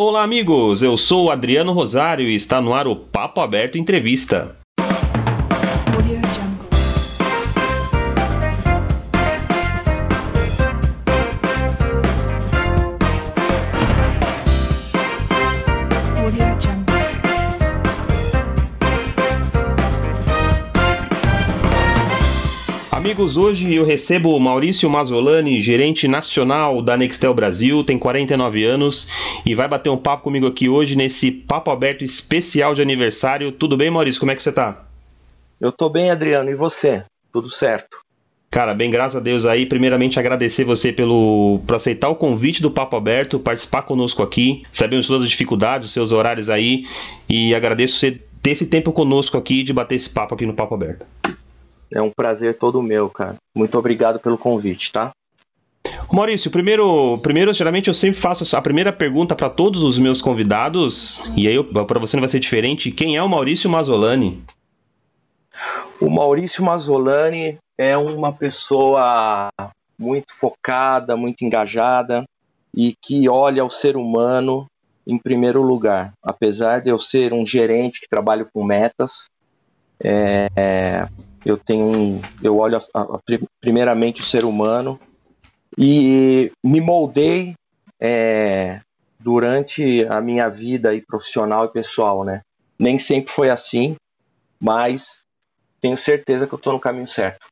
Olá, amigos! Eu sou Adriano Rosário e está no ar o Papo Aberto Entrevista. Amigos, hoje eu recebo o Maurício Mazzolani, gerente nacional da Nextel Brasil, tem 49 anos e vai bater um papo comigo aqui hoje nesse papo aberto especial de aniversário. Tudo bem, Maurício? Como é que você tá? Eu tô bem, Adriano, e você? Tudo certo? Cara, bem, graças a Deus aí. Primeiramente, agradecer você pelo por aceitar o convite do Papo Aberto, participar conosco aqui. Sabemos todas as dificuldades, os seus horários aí, e agradeço você ter esse tempo conosco aqui de bater esse papo aqui no Papo Aberto. É um prazer todo meu, cara. Muito obrigado pelo convite, tá? Maurício, primeiro, primeiro geralmente eu sempre faço a primeira pergunta para todos os meus convidados, e aí para você não vai ser diferente. Quem é o Maurício Mazzolani? O Maurício Mazzolani é uma pessoa muito focada, muito engajada e que olha o ser humano em primeiro lugar. Apesar de eu ser um gerente que trabalho com metas, é, eu tenho eu olho a, a, primeiramente o ser humano e me moldei é, durante a minha vida e profissional e pessoal, né? Nem sempre foi assim, mas tenho certeza que eu estou no caminho certo.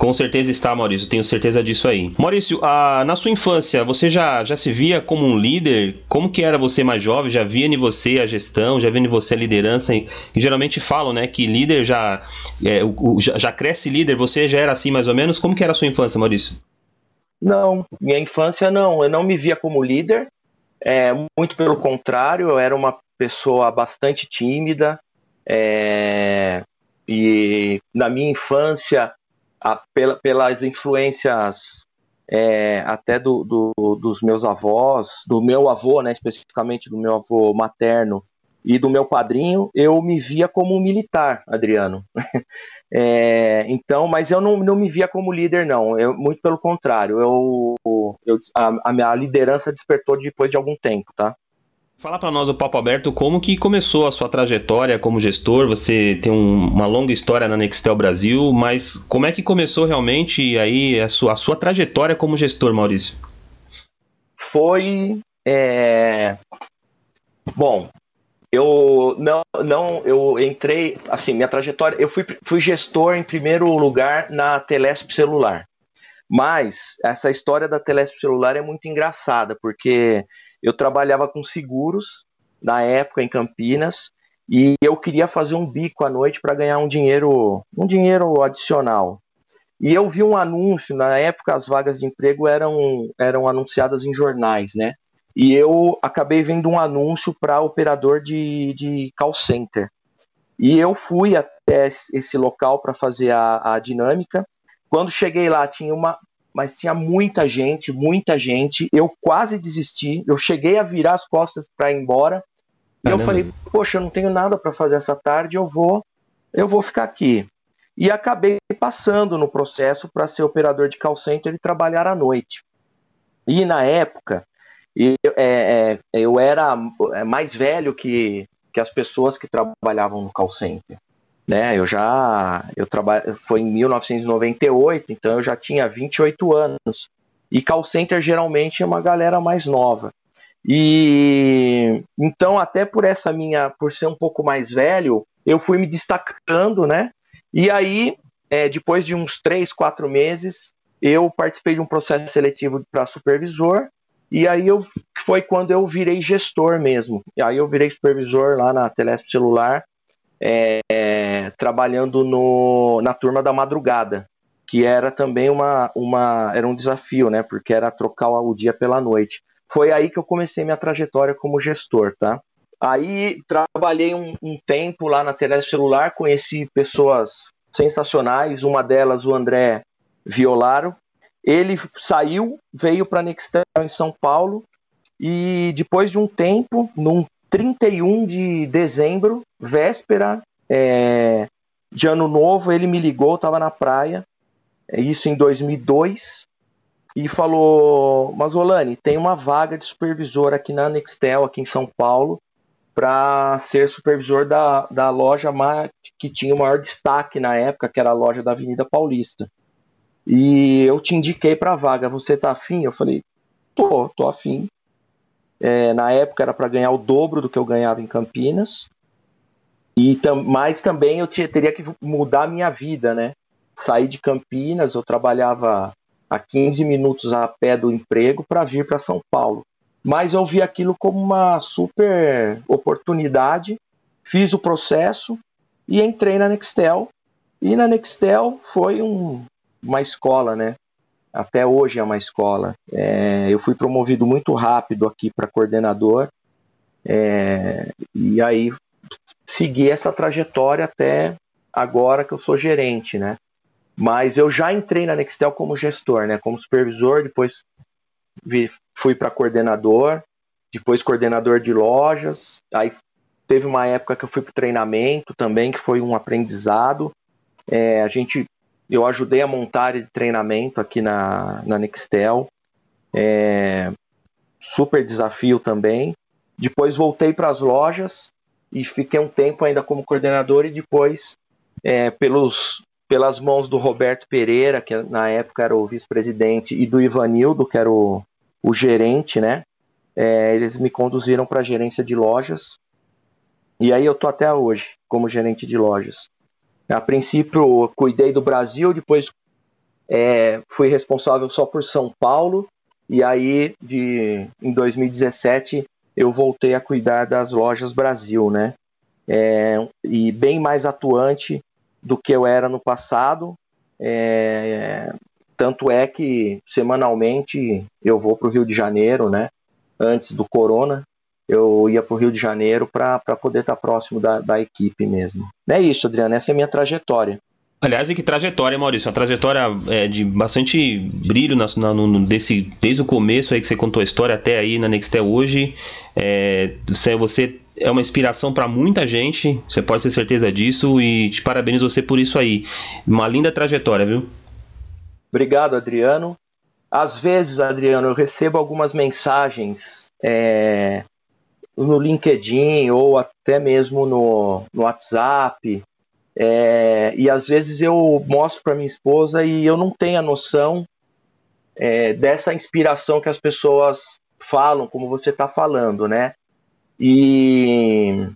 Com certeza está, Maurício, tenho certeza disso aí. Maurício, ah, na sua infância, você já, já se via como um líder? Como que era você mais jovem? Já via em você a gestão, já via em você a liderança? E, geralmente falam, né, que líder já, é, o, já, já cresce líder, você já era assim mais ou menos? Como que era a sua infância, Maurício? Não, minha infância não, eu não me via como líder, é, muito pelo contrário, eu era uma pessoa bastante tímida, é, e na minha infância a, pela, pelas influências é, até do, do, dos meus avós, do meu avô, né, especificamente do meu avô materno e do meu padrinho, eu me via como um militar, Adriano. é, então, mas eu não, não me via como líder, não. Eu, muito pelo contrário, eu, eu a, a minha liderança despertou depois de algum tempo, tá? Fala para nós o Papo Aberto como que começou a sua trajetória como gestor. Você tem um, uma longa história na Nextel Brasil, mas como é que começou realmente aí a sua, a sua trajetória como gestor, Maurício? Foi é... bom. Eu não, não, eu entrei assim minha trajetória. Eu fui, fui gestor em primeiro lugar na Telesp celular. Mas essa história da Telesp celular é muito engraçada porque eu trabalhava com seguros na época em Campinas e eu queria fazer um bico à noite para ganhar um dinheiro, um dinheiro adicional. E eu vi um anúncio, na época as vagas de emprego eram, eram anunciadas em jornais, né? E eu acabei vendo um anúncio para operador de, de call center. E eu fui até esse local para fazer a, a dinâmica. Quando cheguei lá, tinha uma, mas tinha muita gente, muita gente. Eu quase desisti. Eu cheguei a virar as costas para ir embora. E eu falei, poxa, eu não tenho nada para fazer essa tarde, eu vou, eu vou ficar aqui. E acabei passando no processo para ser operador de call center e trabalhar à noite. E na época, eu, é, é, eu era mais velho que, que as pessoas que trabalhavam no call center né? Eu já eu trabalho foi em 1998, então eu já tinha 28 anos. E call center geralmente é uma galera mais nova. E então até por essa minha por ser um pouco mais velho, eu fui me destacando, né? E aí, é, depois de uns três, quatro meses, eu participei de um processo seletivo para supervisor. E aí eu foi quando eu virei gestor mesmo. E aí eu virei supervisor lá na Telesp Celular é, trabalhando no, na turma da madrugada, que era também uma, uma era um desafio, né? Porque era trocar o dia pela noite. Foi aí que eu comecei minha trajetória como gestor, tá? Aí trabalhei um, um tempo lá na Telesp Celular, conheci pessoas sensacionais, uma delas o André Violaro. Ele saiu, veio para Nextel em São Paulo e depois de um tempo, num 31 de dezembro, véspera é, de ano novo, ele me ligou, estava na praia, isso em 2002, e falou: Masolani, tem uma vaga de supervisor aqui na Nextel, aqui em São Paulo, para ser supervisor da, da loja que tinha o maior destaque na época, que era a loja da Avenida Paulista. E eu te indiquei para a vaga, você tá afim? Eu falei, tô, tô afim. É, na época era para ganhar o dobro do que eu ganhava em Campinas. E tam, mas também eu tinha, teria que mudar a minha vida, né? Sair de Campinas, eu trabalhava a 15 minutos a pé do emprego para vir para São Paulo. Mas eu vi aquilo como uma super oportunidade, fiz o processo e entrei na Nextel. E na Nextel foi um, uma escola, né? Até hoje é uma escola. É, eu fui promovido muito rápido aqui para coordenador. É, e aí segui essa trajetória até agora que eu sou gerente, né? Mas eu já entrei na Nextel como gestor, né? Como supervisor, depois fui para coordenador, depois coordenador de lojas. Aí teve uma época que eu fui para treinamento também, que foi um aprendizado. É, a gente, eu ajudei a montar de treinamento aqui na, na Nextel. É, super desafio também. Depois voltei para as lojas e fiquei um tempo ainda como coordenador e depois, é, pelos, pelas mãos do Roberto Pereira, que na época era o vice-presidente, e do Ivanildo, que era o, o gerente, né? É, eles me conduziram para a gerência de lojas. E aí eu tô até hoje como gerente de lojas. A princípio cuidei do Brasil, depois é, fui responsável só por São Paulo. E aí de, em 2017 eu voltei a cuidar das lojas Brasil, né? É, e bem mais atuante do que eu era no passado. É, tanto é que semanalmente eu vou para o Rio de Janeiro, né? Antes do Corona, eu ia para o Rio de Janeiro para poder estar tá próximo da, da equipe mesmo. É isso, Adriano, essa é a minha trajetória. Aliás, e que trajetória, Maurício? Uma trajetória é, de bastante brilho na, na, no, desse, desde o começo aí que você contou a história até aí na Nextel hoje. É, você é uma inspiração para muita gente, você pode ter certeza disso e te parabenizo você por isso aí. Uma linda trajetória, viu? Obrigado, Adriano. Às vezes, Adriano, eu recebo algumas mensagens é, no LinkedIn ou até mesmo no, no WhatsApp. É, e às vezes eu mostro para minha esposa e eu não tenho a noção é, dessa inspiração que as pessoas falam, como você está falando, né? E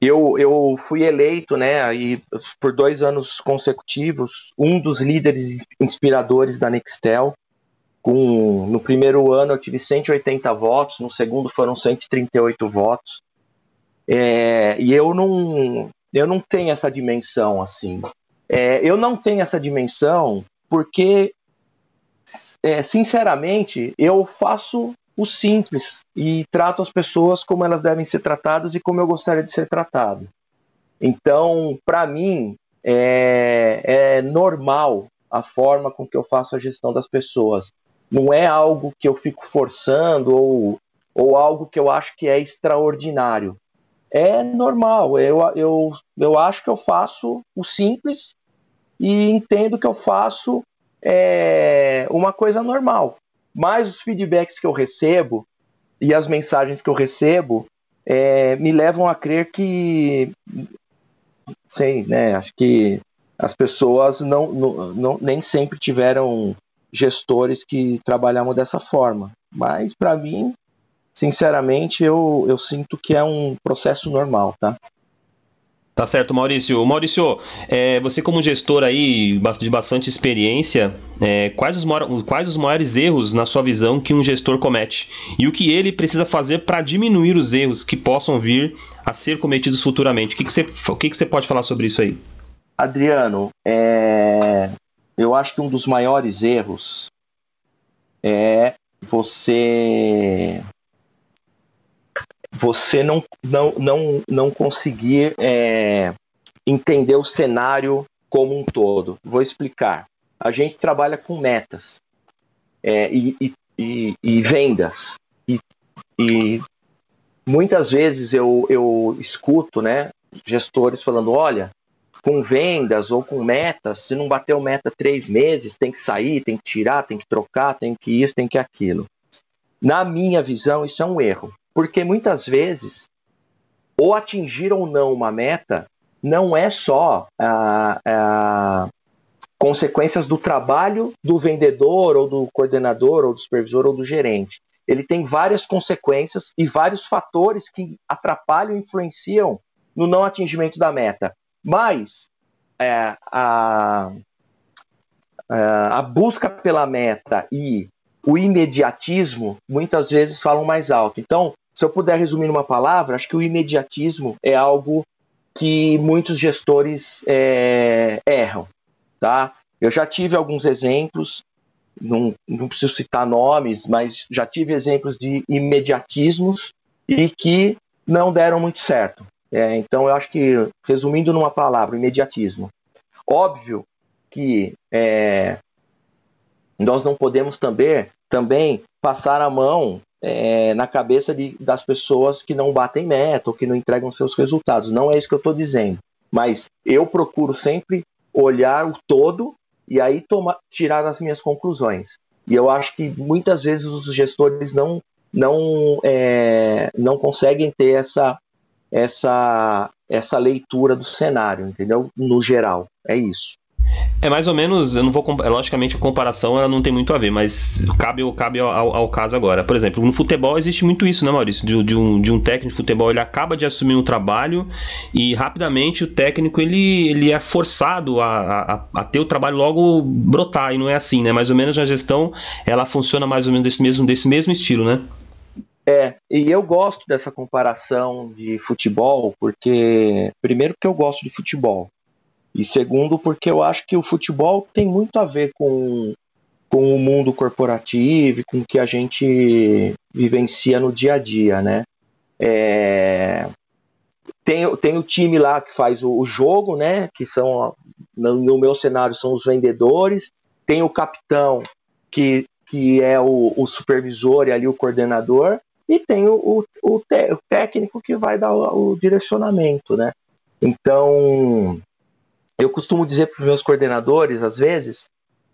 eu, eu fui eleito, né, aí, por dois anos consecutivos, um dos líderes inspiradores da Nextel. Com, no primeiro ano eu tive 180 votos, no segundo foram 138 votos. É, e eu não, eu não tenho essa dimensão assim. É, eu não tenho essa dimensão porque, é, sinceramente, eu faço o simples e trato as pessoas como elas devem ser tratadas e como eu gostaria de ser tratado. Então, para mim, é, é, normal a forma com que eu faço a gestão das pessoas. Não é algo que eu fico forçando ou, ou algo que eu acho que é extraordinário. É normal. Eu, eu, eu acho que eu faço o simples e entendo que eu faço é, uma coisa normal. Mas os feedbacks que eu recebo e as mensagens que eu recebo é, me levam a crer que, sei, né? Acho que as pessoas não, não, não nem sempre tiveram gestores que trabalhavam dessa forma. Mas para mim, sinceramente, eu, eu sinto que é um processo normal, tá? Tá certo, Maurício. Maurício, é, você como gestor aí de bastante experiência, é, quais, os maiores, quais os maiores erros, na sua visão, que um gestor comete? E o que ele precisa fazer para diminuir os erros que possam vir a ser cometidos futuramente? O que, que, você, o que, que você pode falar sobre isso aí? Adriano, é, eu acho que um dos maiores erros é você você não, não, não, não conseguir é, entender o cenário como um todo. Vou explicar. A gente trabalha com metas é, e, e, e, e, vendas. E, e muitas vezes eu, eu escuto né, gestores falando: olha, com vendas ou com metas, se não bateu meta três meses, tem que sair, tem que tirar, tem que trocar, tem que isso, tem que aquilo. Na minha visão, isso é um erro, porque muitas vezes, ou atingir ou não uma meta, não é só a, a consequências do trabalho do vendedor ou do coordenador ou do supervisor ou do gerente. Ele tem várias consequências e vários fatores que atrapalham e influenciam no não atingimento da meta. Mas é, a, a busca pela meta e o imediatismo muitas vezes falam mais alto. Então, se eu puder resumir numa palavra, acho que o imediatismo é algo que muitos gestores é, erram, tá? Eu já tive alguns exemplos, não, não preciso citar nomes, mas já tive exemplos de imediatismos e que não deram muito certo. É, então, eu acho que, resumindo numa palavra, imediatismo. Óbvio que é, nós não podemos também, também passar a mão é, na cabeça de, das pessoas que não batem meta ou que não entregam seus resultados. Não é isso que eu estou dizendo. Mas eu procuro sempre olhar o todo e aí toma, tirar as minhas conclusões. E eu acho que muitas vezes os gestores não, não, é, não conseguem ter essa, essa, essa leitura do cenário, entendeu? No geral, é isso. É mais ou menos, eu não vou. Logicamente, a comparação ela não tem muito a ver, mas cabe, cabe ao, ao caso agora. Por exemplo, no futebol existe muito isso, né, Maurício? De, de, um, de um técnico de futebol, ele acaba de assumir um trabalho e rapidamente o técnico ele, ele é forçado a, a, a ter o trabalho logo brotar, e não é assim, né? Mais ou menos a gestão ela funciona mais ou menos desse mesmo, desse mesmo estilo, né? É, e eu gosto dessa comparação de futebol, porque, primeiro, que eu gosto de futebol. E segundo, porque eu acho que o futebol tem muito a ver com, com o mundo corporativo, com o que a gente vivencia no dia a dia, né? É... Tem, tem o time lá que faz o, o jogo, né? Que são, no, no, meu cenário, são os vendedores. Tem o capitão, que, que é o, o supervisor e ali o coordenador. E tem o, o, te, o técnico que vai dar o, o direcionamento, né? Então, eu costumo dizer para os meus coordenadores, às vezes,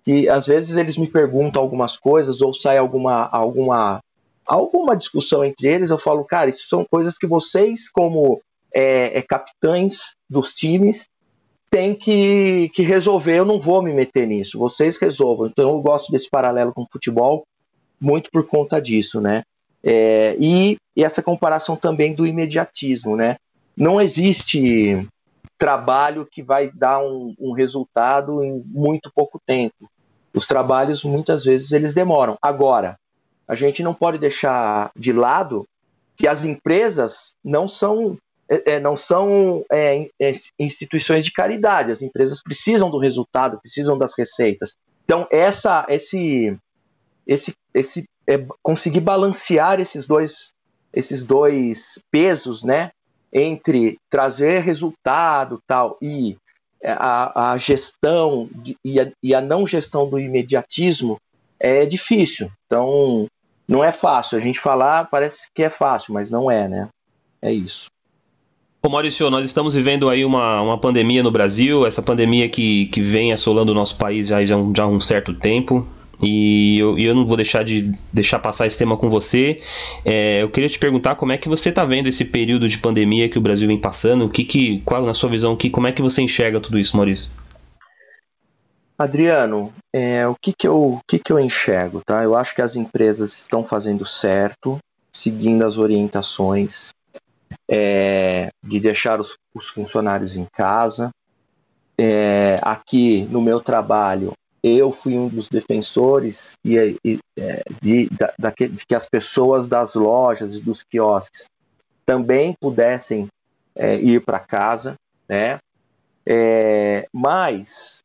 que às vezes eles me perguntam algumas coisas ou sai alguma, alguma, alguma discussão entre eles, eu falo, cara, isso são coisas que vocês, como é, é, capitães dos times, têm que, que resolver. Eu não vou me meter nisso, vocês resolvam. Então eu gosto desse paralelo com o futebol muito por conta disso, né? É, e, e essa comparação também do imediatismo, né? Não existe trabalho que vai dar um, um resultado em muito pouco tempo. Os trabalhos muitas vezes eles demoram. Agora, a gente não pode deixar de lado que as empresas não são é, é não são é, é, instituições de caridade. As empresas precisam do resultado, precisam das receitas. Então essa esse esse esse é, conseguir balancear esses dois esses dois pesos, né? entre trazer resultado tal e é, a, a gestão e, a, e a não gestão do imediatismo é difícil. Então, não é fácil. A gente falar parece que é fácil, mas não é, né? É isso. Ô Maurício, nós estamos vivendo aí uma, uma pandemia no Brasil, essa pandemia que, que vem assolando o nosso país já, já, já há um certo tempo. E eu, eu não vou deixar de deixar passar esse tema com você. É, eu queria te perguntar como é que você está vendo esse período de pandemia que o Brasil vem passando. O que, que qual na sua visão, que, como é que você enxerga tudo isso, Maurício? Adriano, é, o que que, eu, o que que eu enxergo, tá? Eu acho que as empresas estão fazendo certo, seguindo as orientações é, de deixar os, os, funcionários em casa. É, aqui no meu trabalho, eu fui um dos defensores e, e, é, de, de, de, que as pessoas das lojas e dos quiosques também pudessem é, ir para casa, né? É, mas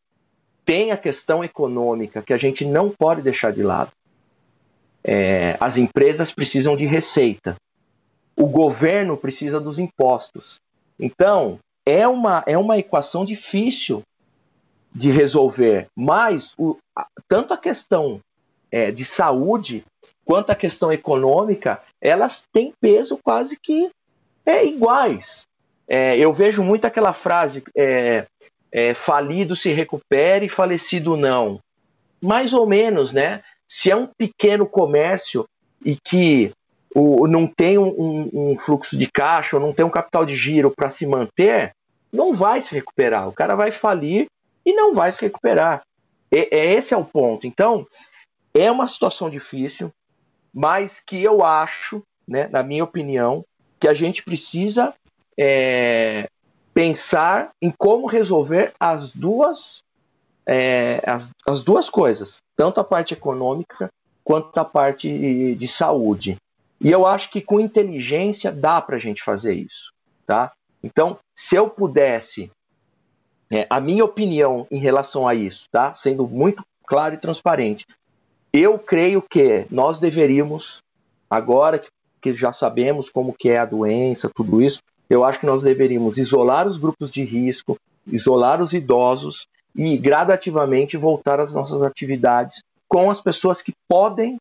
tem a questão econômica que a gente não pode deixar de lado. É, as empresas precisam de receita, o governo precisa dos impostos. Então é uma é uma equação difícil de resolver, mas o, tanto a questão é, de saúde quanto a questão econômica, elas têm peso quase que é, iguais. É, eu vejo muito aquela frase: é, é, falido se recupere, falecido não. Mais ou menos, né? Se é um pequeno comércio e que o, não tem um, um, fluxo de caixa, ou não tem um capital de giro para se manter, não vai se recuperar. O cara vai falir e não vai se recuperar. E, é, esse é o ponto. Então, é uma situação difícil, mas que eu acho, né, na minha opinião, que a gente precisa é, pensar em como resolver as duas é, as, as duas coisas, tanto a parte econômica quanto a parte de saúde. E eu acho que com inteligência dá para a gente fazer isso, tá? Então, se eu pudesse, é, a minha opinião em relação a isso, tá? Sendo muito claro e transparente, eu creio que nós deveríamos, agora que, já sabemos como que é a doença, tudo isso, eu acho que nós deveríamos isolar os grupos de risco, isolar os idosos e gradativamente voltar às nossas atividades com as pessoas que podem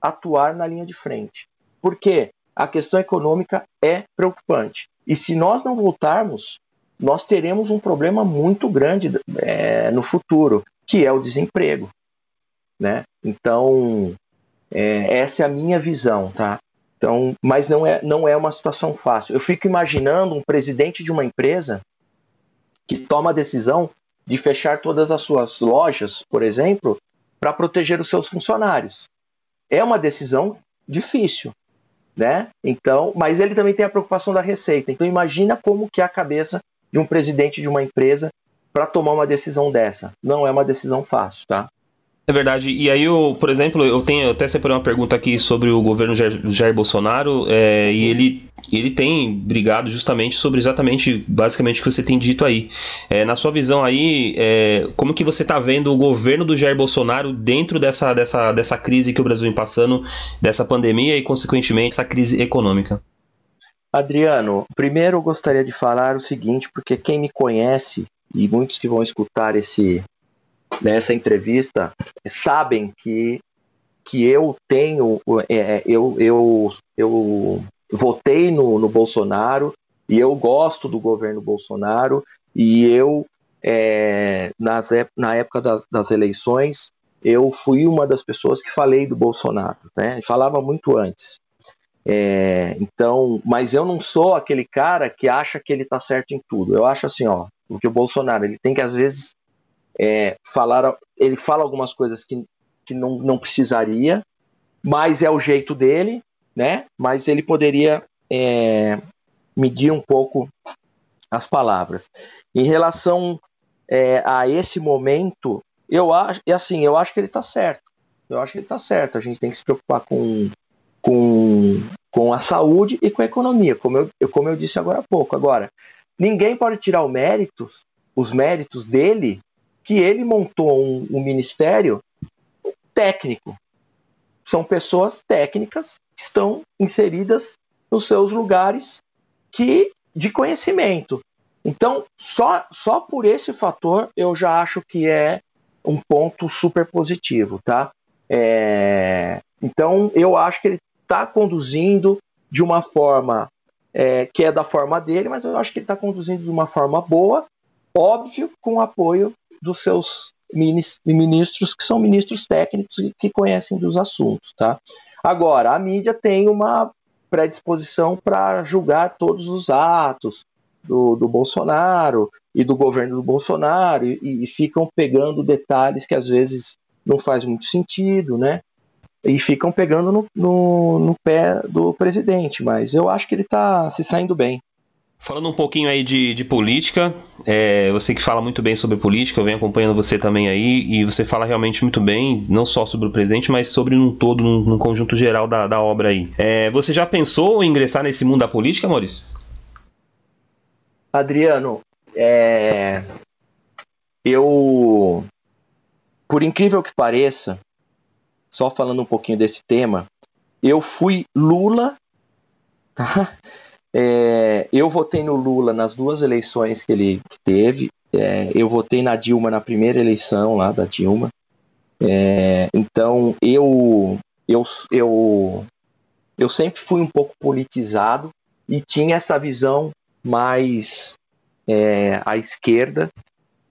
atuar na linha de frente. Porque a questão econômica é preocupante. E se nós não voltarmos, nós teremos um problema muito grande é, no futuro, que é o desemprego. Né? Então, é, essa é a minha visão, tá? Então, mas não é, não é uma situação fácil. Eu fico imaginando um presidente de uma empresa que toma a decisão de fechar todas as suas lojas, por exemplo, para proteger os seus funcionários. É uma decisão difícil, né? Então, mas ele também tem a preocupação da receita. Então, imagina como que é a cabeça de um presidente de uma empresa para tomar uma decisão dessa. Não é uma decisão fácil, tá? É verdade. E aí, eu, por exemplo, eu tenho eu até separei uma pergunta aqui sobre o governo Jair, Jair Bolsonaro, é, e ele, ele tem brigado justamente sobre exatamente, basicamente, o que você tem dito aí. É, na sua visão aí, é, como que você está vendo o governo do Jair Bolsonaro dentro dessa, dessa, dessa crise que o Brasil vem passando, dessa pandemia e, consequentemente, essa crise econômica? Adriano, primeiro eu gostaria de falar o seguinte, porque quem me conhece, e muitos que vão escutar esse, nessa entrevista sabem que, que eu tenho, é, é, eu, eu, eu votei no, no Bolsonaro e eu gosto do governo Bolsonaro e eu, é, nas, na época das, das eleições, eu fui uma das pessoas que falei do Bolsonaro, né? Falava muito antes. É, então, mas eu não sou aquele cara que acha que ele está certo em tudo. Eu acho assim, ó, o que o Bolsonaro ele tem que às vezes é, falar, ele fala algumas coisas que, que não, não precisaria, mas é o jeito dele, né? Mas ele poderia é, medir um pouco as palavras. Em relação é, a esse momento, eu acho, e assim, eu acho que ele está certo. Eu acho que ele está certo. A gente tem que se preocupar com, com, com a saúde e com a economia, como eu, como eu disse agora há pouco. Agora, ninguém pode tirar o méritos, os méritos dele que ele montou um, um ministério técnico. São pessoas técnicas que estão inseridas nos seus lugares que de conhecimento. Então, só, só por esse fator eu já acho que é um ponto super positivo, tá? É, então, eu acho que ele está conduzindo de uma forma é, que é da forma dele, mas eu acho que ele está conduzindo de uma forma boa, óbvio, com apoio dos seus ministros, que são ministros técnicos que conhecem dos assuntos. Tá? Agora, a mídia tem uma predisposição para julgar todos os atos do, do Bolsonaro e do governo do Bolsonaro e, e ficam pegando detalhes que às vezes não faz muito sentido, né? E ficam pegando no, no, no pé do presidente, mas eu acho que ele está se saindo bem. Falando um pouquinho aí de, de política, é, você que fala muito bem sobre política, eu venho acompanhando você também aí, e você fala realmente muito bem, não só sobre o presidente, mas sobre um todo, num, num conjunto geral da, da obra aí. É, você já pensou em ingressar nesse mundo da política, Maurício? Adriano, é, eu, por incrível que pareça, só falando um pouquinho desse tema, eu fui Lula, tá? É, eu votei no Lula nas duas eleições que ele teve. É, eu votei na Dilma na primeira eleição lá da Dilma. É, então eu, eu, eu, eu sempre fui um pouco politizado e tinha essa visão mais é, à esquerda.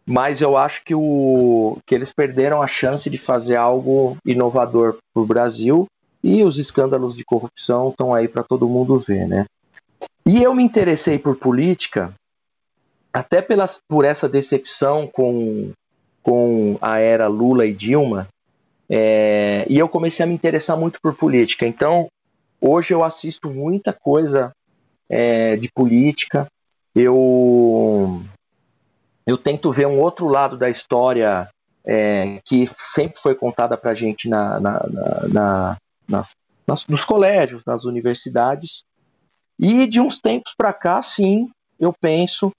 Mas eu acho que, o, que eles perderam a chance de fazer algo inovador para o Brasil e os escândalos de corrupção estão aí para todo mundo ver, né? E eu me interessei por política até pela, por essa decepção com, com a era Lula e Dilma, é, e eu comecei a me interessar muito por política. Então, hoje eu assisto muita coisa é, de política. Eu eu tento ver um outro lado da história é, que sempre foi contada para a gente na, na, na, nas, nos colégios, nas universidades. E de uns tempos para cá, sim, eu penso,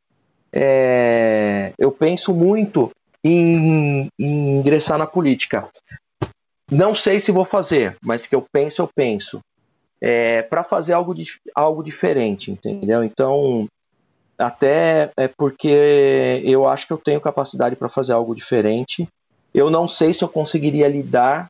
é, eu penso muito em, em, ingressar na política. Não sei se vou fazer, mas que eu penso, eu penso. É, para fazer algo, algo diferente, entendeu? Então, até é porque eu acho que eu tenho capacidade para fazer algo diferente. Eu não sei se eu conseguiria lidar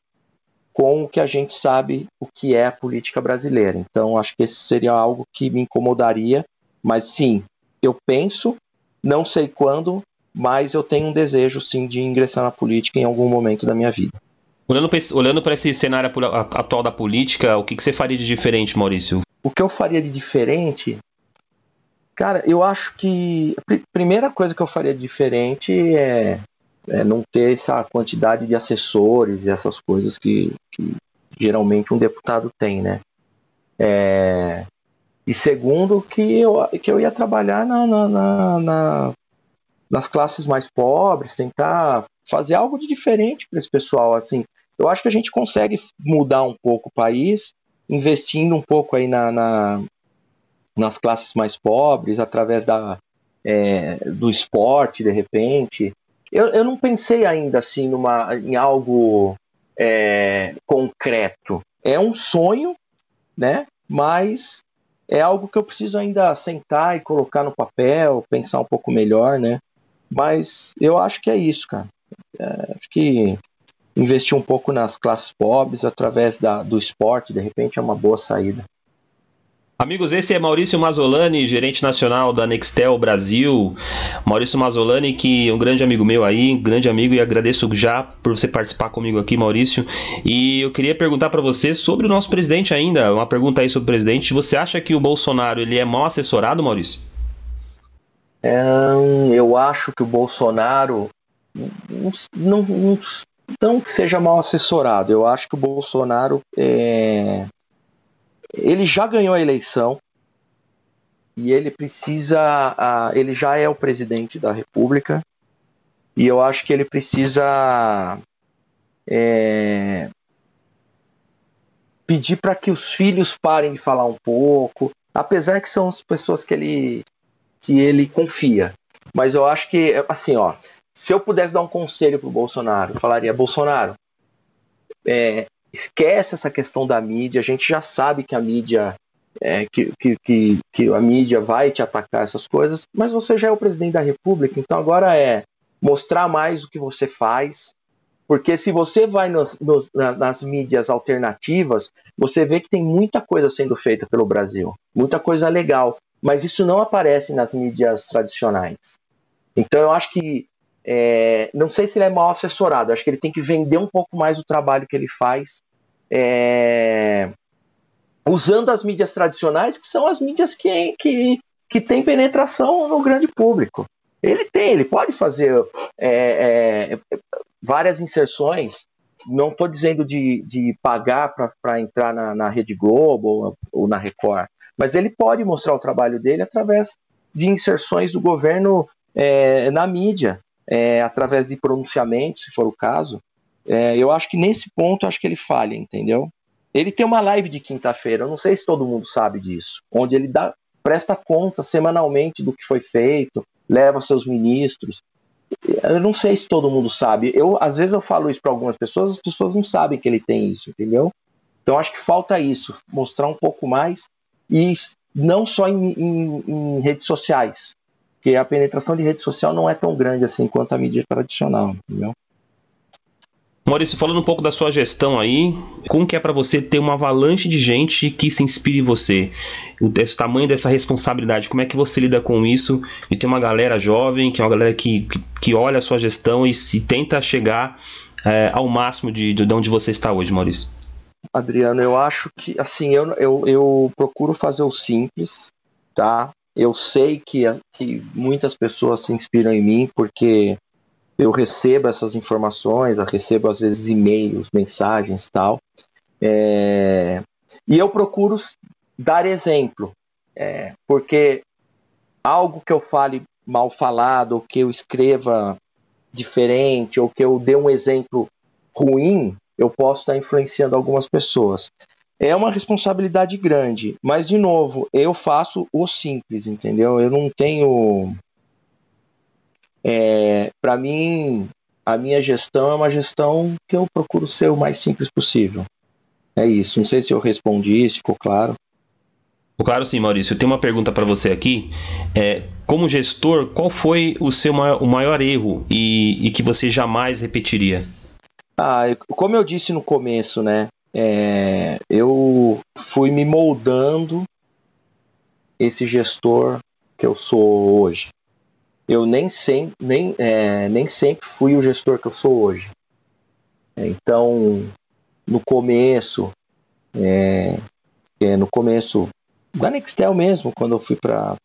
com o que a gente sabe o que é a política brasileira. Então, acho que esse seria algo que me incomodaria. Mas sim, eu penso, não sei quando, mas eu tenho um desejo sim de ingressar na política em algum momento da minha vida. Olhando para esse cenário atual da política, o que, que você faria de diferente, Maurício? O que eu faria de diferente Cara, eu acho que a primeira coisa que eu faria diferente é, é não ter essa quantidade de assessores e essas coisas que, que geralmente um deputado tem, né? É, e segundo, que eu, que eu ia trabalhar na, na, na, na nas classes mais pobres, tentar fazer algo de diferente para esse pessoal. Assim, eu acho que a gente consegue mudar um pouco o país, investindo um pouco aí na, na, nas classes mais pobres, através da, é, do esporte, de repente. Eu, eu não pensei ainda assim numa, em algo é, concreto. É um sonho, né? Mas é algo que eu preciso ainda sentar e colocar no papel, pensar um pouco melhor, né? Mas eu acho que é isso, cara. É, acho que investir um pouco nas classes pobres através da, do esporte, de repente, é uma boa saída. Amigos, esse é Maurício Mazzolani, gerente nacional da Nextel Brasil. Maurício Mazzolani, que é um grande amigo meu aí, um grande amigo, e agradeço já por você participar comigo aqui, Maurício. E eu queria perguntar para você sobre o nosso presidente ainda, uma pergunta aí sobre o presidente. Você acha que o Bolsonaro ele é mal assessorado, Maurício? É, eu acho que o Bolsonaro não, não, não que seja mal assessorado. Eu acho que o Bolsonaro é, ele já ganhou a eleição e ele precisa, ele já é o presidente da República e eu acho que ele precisa é, pedir para que os filhos parem de falar um pouco, apesar que são as pessoas que ele que ele confia. Mas eu acho que assim, ó, se eu pudesse dar um conselho para o Bolsonaro, eu falaria Bolsonaro, é, esquece essa questão da mídia, a gente já sabe que a mídia é, que, que, que, a mídia vai te atacar essas coisas, mas você já é o presidente da República, então agora é mostrar mais o que você faz, porque se você vai nos, nos, nas mídias alternativas, você vê que tem muita coisa sendo feita pelo Brasil, muita coisa legal, mas isso não aparece nas mídias tradicionais. Então eu acho que é, não sei se ele é mal assessorado, acho que ele tem que vender um pouco mais o trabalho que ele faz, é, usando as mídias tradicionais, que são as mídias que, que, que têm penetração no grande público. Ele tem, ele pode fazer é, é várias inserções. Não estou dizendo de, de pagar para entrar na, na Rede Globo ou, ou na Record, mas ele pode mostrar o trabalho dele através de inserções do governo é, na mídia é, através de pronunciamentos, se for o caso. É, eu acho que nesse ponto acho que ele falha, entendeu? Ele tem uma live de quinta-feira, eu não sei se todo mundo sabe disso, onde ele dá, presta conta semanalmente do que foi feito, leva seus ministros. Eu não sei se todo mundo sabe. Eu às vezes eu falo isso para algumas pessoas, as pessoas não sabem que ele tem isso, entendeu? Então acho que falta isso, mostrar um pouco mais e não só em, em, em redes sociais, porque a penetração de rede social não é tão grande assim quanto a mídia tradicional, entendeu? Maurício, falando um pouco da sua gestão aí, como que é para você ter uma avalanche de gente que se inspire em você? O esse tamanho dessa responsabilidade, como é que você lida com isso? E ter uma galera jovem, que é uma galera que, que, que olha a sua gestão e se tenta chegar é, ao máximo de, de onde você está hoje, Maurício? Adriano, eu acho que, assim, eu, eu, eu procuro fazer o simples, tá? Eu sei que, que muitas pessoas se inspiram em mim porque eu recebo essas informações, eu recebo às vezes e-mails, mensagens tal. É... E eu procuro dar exemplo, é... porque algo que eu fale mal falado, ou que eu escreva diferente, ou que eu dê um exemplo ruim, eu posso estar influenciando algumas pessoas. É uma responsabilidade grande, mas de novo, eu faço o simples, entendeu? Eu não tenho. É, Para mim, a minha gestão é uma gestão que eu procuro ser o mais simples possível. É isso. Não sei se eu respondi, se ficou claro. Claro sim, Maurício. Eu tenho uma pergunta para você aqui. É, como gestor, qual foi o seu maior, o maior erro e, e que você jamais repetiria? Ah, como eu disse no começo, né? É, eu fui me moldando esse gestor que eu sou hoje. Eu nem sempre, nem, é, nem sempre fui o gestor que eu sou hoje. Então, no começo, é, é no começo da Nextel mesmo, quando eu fui para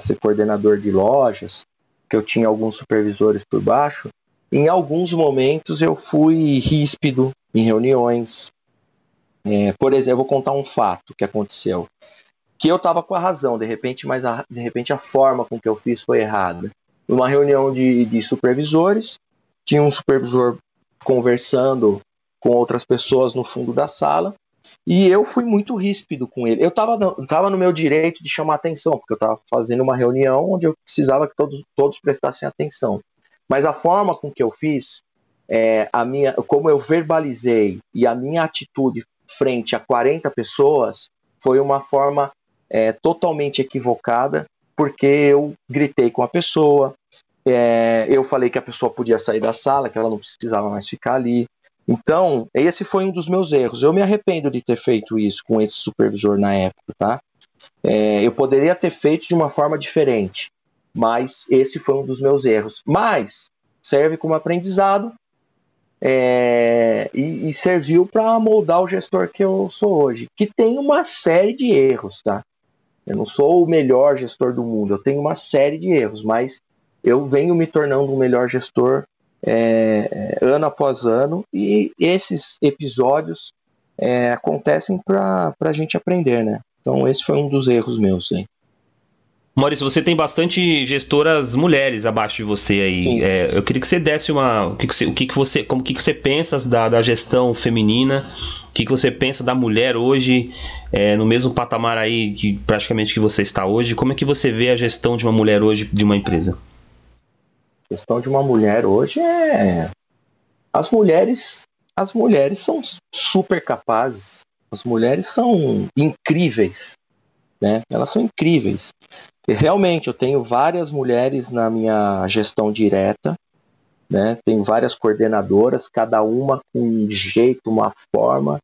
ser coordenador de lojas, que eu tinha alguns supervisores por baixo, em alguns momentos eu fui ríspido em reuniões. É, por exemplo, eu vou contar um fato que aconteceu. Que eu estava com a razão, de repente, mas a, de repente a forma com que eu fiz foi errada. Numa reunião de, de supervisores, tinha um supervisor conversando com outras pessoas no fundo da sala, e eu fui muito ríspido com ele. Eu estava no, tava no meu direito de chamar atenção, porque eu estava fazendo uma reunião onde eu precisava que todos, todos prestassem atenção. Mas a forma com que eu fiz, é, a minha, como eu verbalizei e a minha atitude frente a 40 pessoas foi uma forma é, totalmente equivocada, porque eu gritei com a pessoa, é, eu falei que a pessoa podia sair da sala, que ela não precisava mais ficar ali. Então, esse foi um dos meus erros. Eu me arrependo de ter feito isso com esse supervisor na época, tá? É, eu poderia ter feito de uma forma diferente mas esse foi um dos meus erros. Mas serve como aprendizado é, e, e, serviu para moldar o gestor que eu sou hoje, que tem uma série de erros, tá? Eu não sou o melhor gestor do mundo, eu tenho uma série de erros, mas eu venho me tornando um melhor gestor é, ano após ano e esses episódios é, acontecem para a gente aprender, né? Então esse foi um dos erros meus, hein? Maurício, você tem bastante gestoras mulheres abaixo de você aí. É, eu queria que você desse uma. O que, que você, o que, que você, como que, que você pensa da, da gestão feminina? O que, que você pensa da mulher hoje, é, no mesmo patamar aí que praticamente que você está hoje? Como é que você vê a gestão de uma mulher hoje de uma empresa? A gestão de uma mulher hoje é. As mulheres. As mulheres são super capazes. As mulheres são incríveis. Né? Elas são incríveis. Realmente, eu tenho várias mulheres na minha gestão direta, né? Tenho várias coordenadoras, cada uma com um jeito, uma forma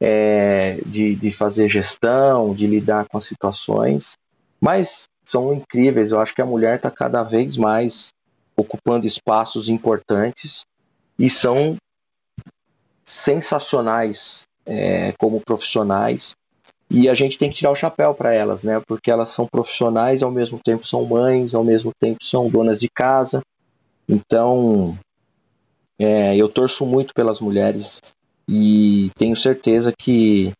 é, de, de fazer gestão, de lidar com as situações, mas são incríveis. Eu acho que a mulher está cada vez mais ocupando espaços importantes e são sensacionais é, como profissionais e a gente tem que tirar o chapéu para elas, né? Porque elas são profissionais, ao mesmo tempo são mães, ao mesmo tempo são donas de casa. Então, é, eu torço muito pelas mulheres e tenho certeza que,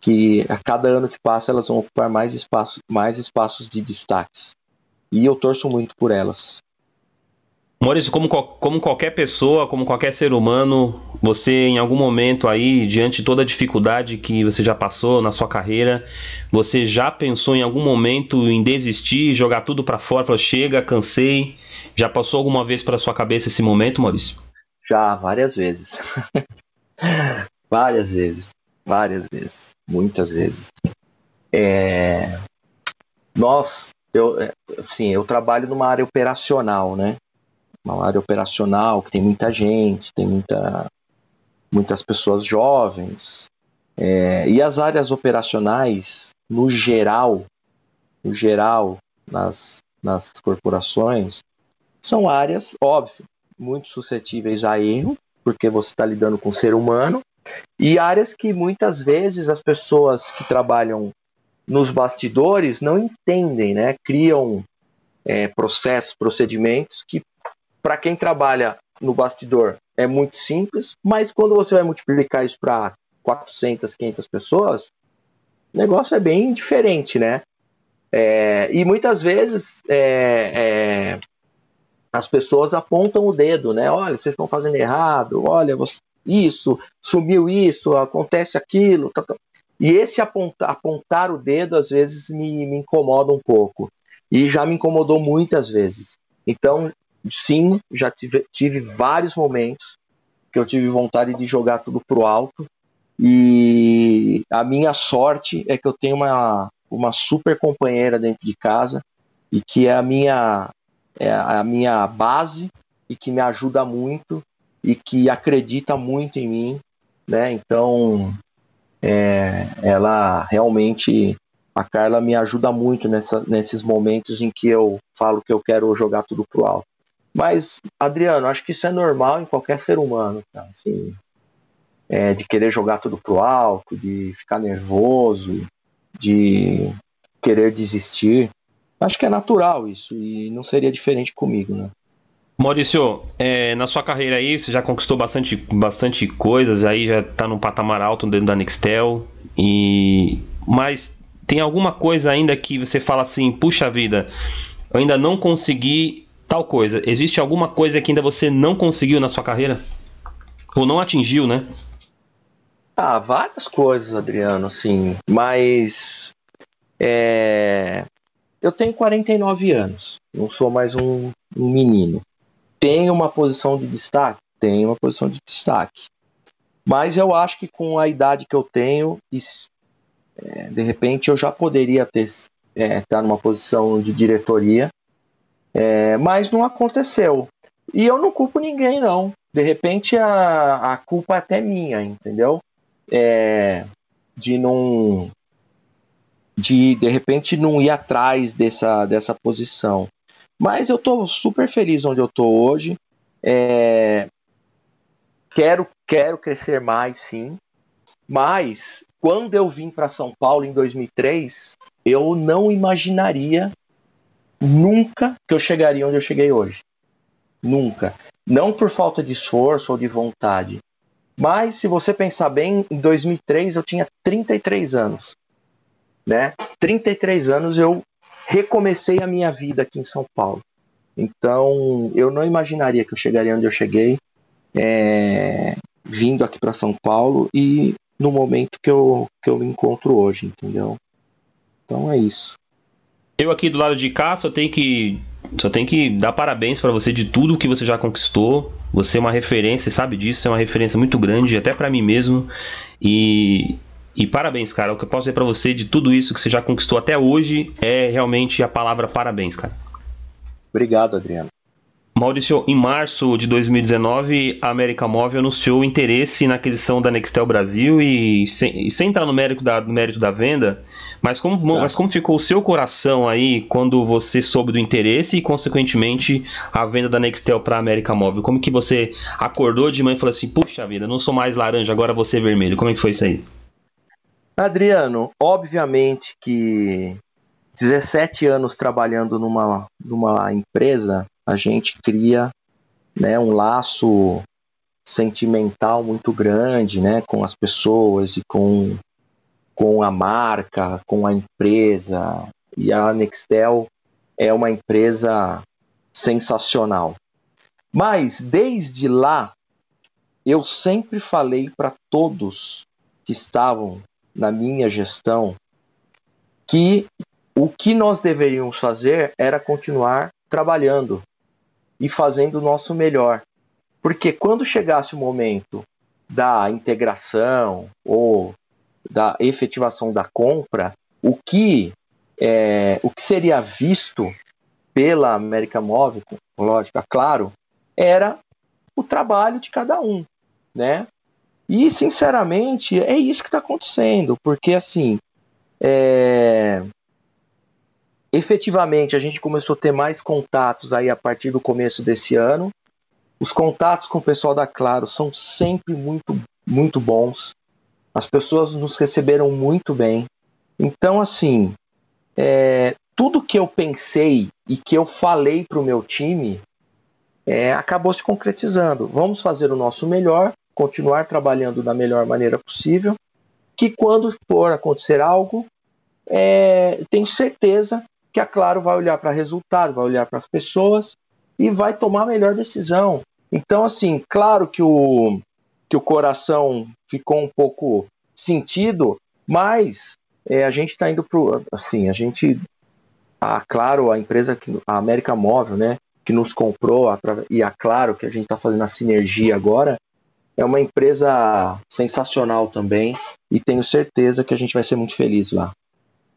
que a cada ano que passa elas vão ocupar mais espaços, mais espaços de destaques. E eu torço muito por elas. Maurício, como, como qualquer pessoa, como qualquer ser humano, você em algum momento aí, diante de toda a dificuldade que você já passou na sua carreira, você já pensou em algum momento em desistir, jogar tudo para fora, falar, chega, cansei? Já passou alguma vez para sua cabeça esse momento, Maurício? Já, várias vezes. várias vezes. Várias vezes. Muitas vezes. É... Nós, eu, assim, eu trabalho numa área operacional, né? Uma área operacional que tem muita gente, tem muita muitas pessoas jovens. É, e as áreas operacionais, no geral, no geral, nas, nas corporações, são áreas, óbvio, muito suscetíveis a erro, porque você está lidando com o ser humano, e áreas que muitas vezes as pessoas que trabalham nos bastidores não entendem, né? Criam é, processos, procedimentos que, para quem trabalha no bastidor, é muito simples, mas quando você vai multiplicar isso para 400, 500 pessoas, o negócio é bem diferente, né? É, e muitas vezes é, é, as pessoas apontam o dedo, né? Olha, vocês estão fazendo errado, olha, você, isso, sumiu isso, acontece aquilo. Tá, tá. E esse apontar, apontar o dedo às vezes me, me incomoda um pouco. E já me incomodou muitas vezes. Então, sim, já tive, tive vários momentos que eu tive vontade de jogar tudo pro alto. E a minha sorte é que eu tenho uma, uma super companheira dentro de casa e que é a minha, é a minha base e que me ajuda muito e que acredita muito em mim, né? Então, é, ela realmente, a Carla me ajuda muito nessa, nesses momentos em que eu falo que eu quero jogar tudo pro alto. Mas, Adriano, acho que isso é normal em qualquer ser humano, tá? Assim, é, de querer jogar tudo pro alto, de ficar nervoso, de querer desistir. Acho que é natural isso e não seria diferente comigo, né? Maurício, é, na sua carreira aí, você já conquistou bastante, bastante coisas, aí já tá num patamar alto dentro da Nextel, e... mas tem alguma coisa ainda que você fala assim, puxa vida, eu ainda não consegui tal coisa. Existe alguma coisa que ainda você não conseguiu na sua carreira? Ou não atingiu, né? Ah, várias coisas, Adriano, sim, mas é... eu tenho 49 anos, não sou mais um, um menino. Tem uma posição de destaque? Tem uma posição de destaque. Mas eu acho que com a idade que eu tenho, é, de repente eu já poderia ter é, estar tá numa posição de diretoria, é, mas não aconteceu. E eu não culpo ninguém, não. De repente a, a culpa é até minha, entendeu? É, de não. De de repente não ir atrás dessa, dessa posição. Mas eu estou super feliz onde eu estou hoje. É... Quero, quero crescer mais, sim. Mas quando eu vim para São Paulo em 2003, eu não imaginaria nunca que eu chegaria onde eu cheguei hoje. Nunca. Não por falta de esforço ou de vontade. Mas se você pensar bem, em 2003 eu tinha 33 anos. Né? 33 anos eu recomecei a minha vida aqui em São Paulo. Então, eu não imaginaria que eu chegaria onde eu cheguei, é, vindo aqui para São Paulo e no momento que eu, que eu me encontro hoje, entendeu? Então é isso. Eu aqui do lado de cá só tenho que só tenho que dar parabéns para você de tudo que você já conquistou. Você é uma referência, sabe disso, é uma referência muito grande até para mim mesmo. E e parabéns, cara. O que eu posso dizer para você de tudo isso que você já conquistou até hoje é realmente a palavra parabéns, cara. Obrigado, Adriano. Maurício, em março de 2019, a América Móvel anunciou interesse na aquisição da Nextel Brasil e sem, sem entrar no mérito, da, no mérito da venda, mas como, tá. mas como ficou o seu coração aí quando você soube do interesse e, consequentemente, a venda da Nextel para a América Móvel? Como que você acordou de manhã e falou assim, puxa vida, não sou mais laranja, agora vou ser vermelho. Como é que foi isso aí? Adriano, obviamente que 17 anos trabalhando numa, numa empresa, a gente cria né, um laço sentimental muito grande né, com as pessoas e com, com a marca, com a empresa. E a Nextel é uma empresa sensacional. Mas desde lá, eu sempre falei para todos que estavam na minha gestão que o que nós deveríamos fazer era continuar trabalhando e fazendo o nosso melhor. Porque quando chegasse o momento da integração ou da efetivação da compra, o que, é, o que seria visto pela América Móvel, lógico, claro, era o trabalho de cada um, né? E, sinceramente, é isso que está acontecendo, porque, assim, é... efetivamente, a gente começou a ter mais contatos aí a partir do começo desse ano. Os contatos com o pessoal da Claro são sempre muito, muito bons. As pessoas nos receberam muito bem. Então, assim, é, tudo que eu pensei e que eu falei para o meu time é, acabou se concretizando. Vamos fazer o nosso melhor, continuar trabalhando da melhor maneira possível, que quando for acontecer algo, é, tenho certeza que a Claro vai olhar para resultado, vai olhar para as pessoas e vai tomar a melhor decisão. Então, assim, claro que o, que o coração ficou um pouco sentido, mas é, a gente está indo para assim, a gente, a Claro, a empresa, a América Móvel, né, que nos comprou, e a Claro, que a gente está fazendo a sinergia agora, é uma empresa sensacional também, e tenho certeza que a gente vai ser muito feliz lá.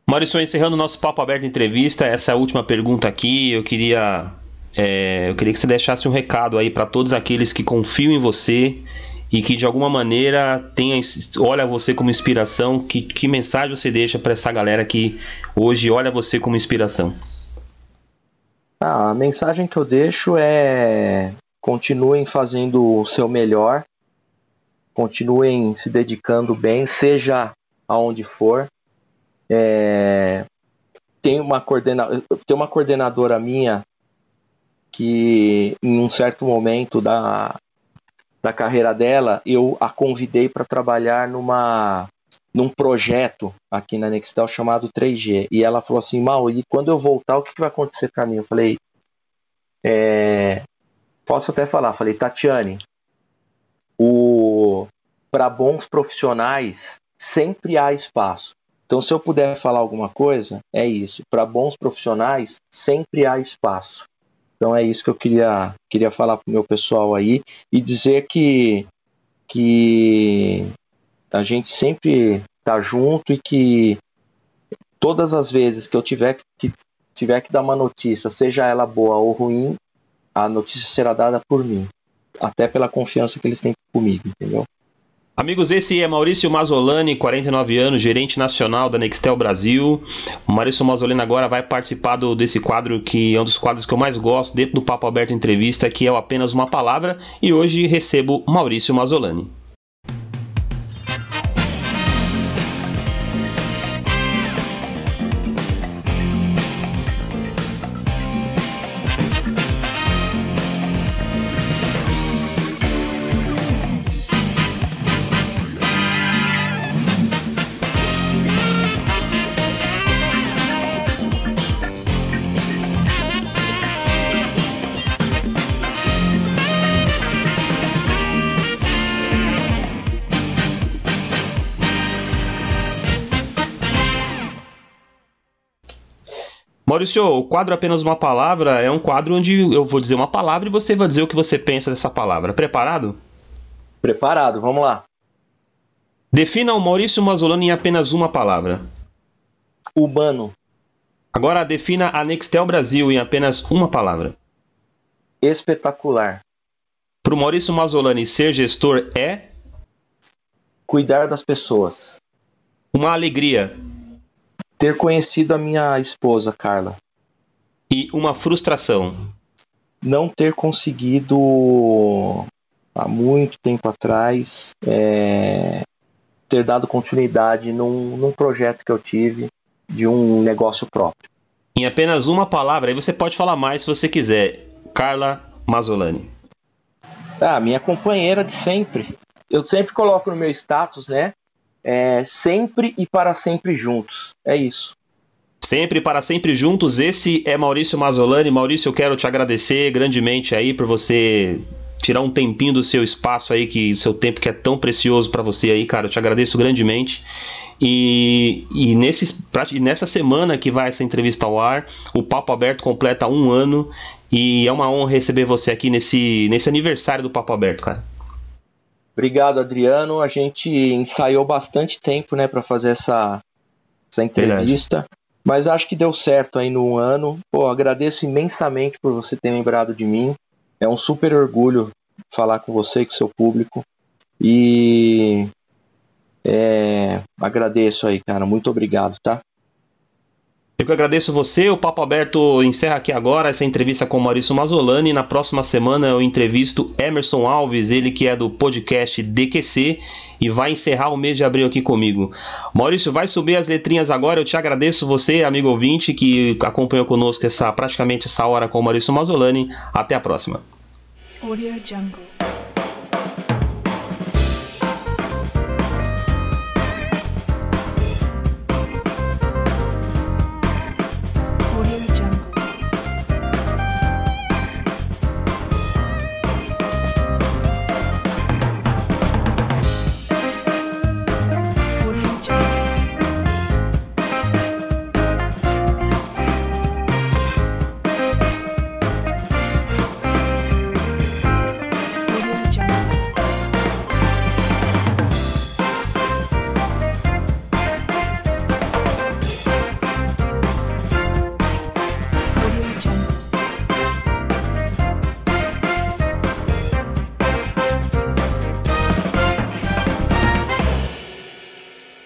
Maurício, encerrando o nosso papo aberto entrevista, essa é última pergunta aqui, eu queria é, eu queria que você deixasse um recado aí para todos aqueles que confiam em você e que de alguma maneira tenha, olha você como inspiração. Que, que mensagem você deixa para essa galera que hoje olha você como inspiração? Ah, a mensagem que eu deixo é continuem fazendo o seu melhor, continuem se dedicando bem, seja aonde for. É, tem uma, coordena... tem uma coordenadora minha que em um certo momento da, da carreira dela, eu a convidei para trabalhar numa num projeto aqui na Nextel chamado 3G. E ela falou assim, Mal, e quando eu voltar, o que, que vai acontecer para mim? Eu falei, é, posso até falar, falei, Tatiane, o para bons profissionais sempre há espaço. Então, se eu puder falar alguma coisa, é isso. Para bons profissionais sempre há espaço. Então é isso que eu queria, queria falar para o meu pessoal aí e dizer que, que a gente sempre tá junto e que todas as vezes que eu tiver que, tiver que dar uma notícia, seja ela boa ou ruim, a notícia será dada por mim. Até pela confiança que eles têm comigo, entendeu? Amigos, esse é Maurício Mazzolani, 49 anos, gerente nacional da Nextel Brasil. O Maurício Mazzolani agora vai participar do, desse quadro que é um dos quadros que eu mais gosto dentro do Papo Aberto Entrevista, que é o Apenas Uma Palavra, e hoje recebo Maurício Mazzolani. Maurício, o quadro Apenas Uma Palavra é um quadro onde eu vou dizer uma palavra e você vai dizer o que você pensa dessa palavra. Preparado? Preparado, vamos lá. Defina o Maurício Mazzolani em apenas uma palavra. Humano. Agora defina a Nextel Brasil em apenas uma palavra. Espetacular. Para o Maurício Mazzolani, ser gestor é? Cuidar das pessoas. Uma alegria ter conhecido a minha esposa, Carla. E uma frustração? Não ter conseguido, há muito tempo atrás, é, ter dado continuidade num, num projeto que eu tive de um negócio próprio. Em apenas uma palavra, aí você pode falar mais se você quiser. Carla Mazzolani. Ah, minha companheira de sempre. Eu sempre coloco no meu status, né? É, sempre e para sempre juntos. É isso. Sempre para sempre juntos. Esse é Maurício Mazzolani. Maurício, eu quero te agradecer grandemente aí por você tirar um tempinho do seu espaço aí, que seu tempo que é tão precioso para você aí, cara. Eu te agradeço grandemente. E, e nesse, nessa semana que vai essa entrevista ao ar, o Papo Aberto completa um ano. E é uma honra receber você aqui nesse, nesse aniversário do Papo Aberto, cara. Obrigado, Adriano. A gente ensaiou bastante tempo, né, para fazer essa, essa entrevista. Verdade. Mas acho que deu certo aí no ano. Pô, agradeço imensamente por você ter lembrado de mim. É um super orgulho falar com você e com seu público. E é, agradeço aí, cara. Muito obrigado, tá? Eu que agradeço você. O Papo Aberto encerra aqui agora essa entrevista com Maurício Mazzolani. Na próxima semana eu entrevisto Emerson Alves, ele que é do podcast DQC e vai encerrar o mês de abril aqui comigo. Maurício, vai subir as letrinhas agora. Eu te agradeço você, amigo ouvinte, que acompanhou conosco essa praticamente essa hora com Maurício Mazzolani. Até a próxima. Audio Jungle.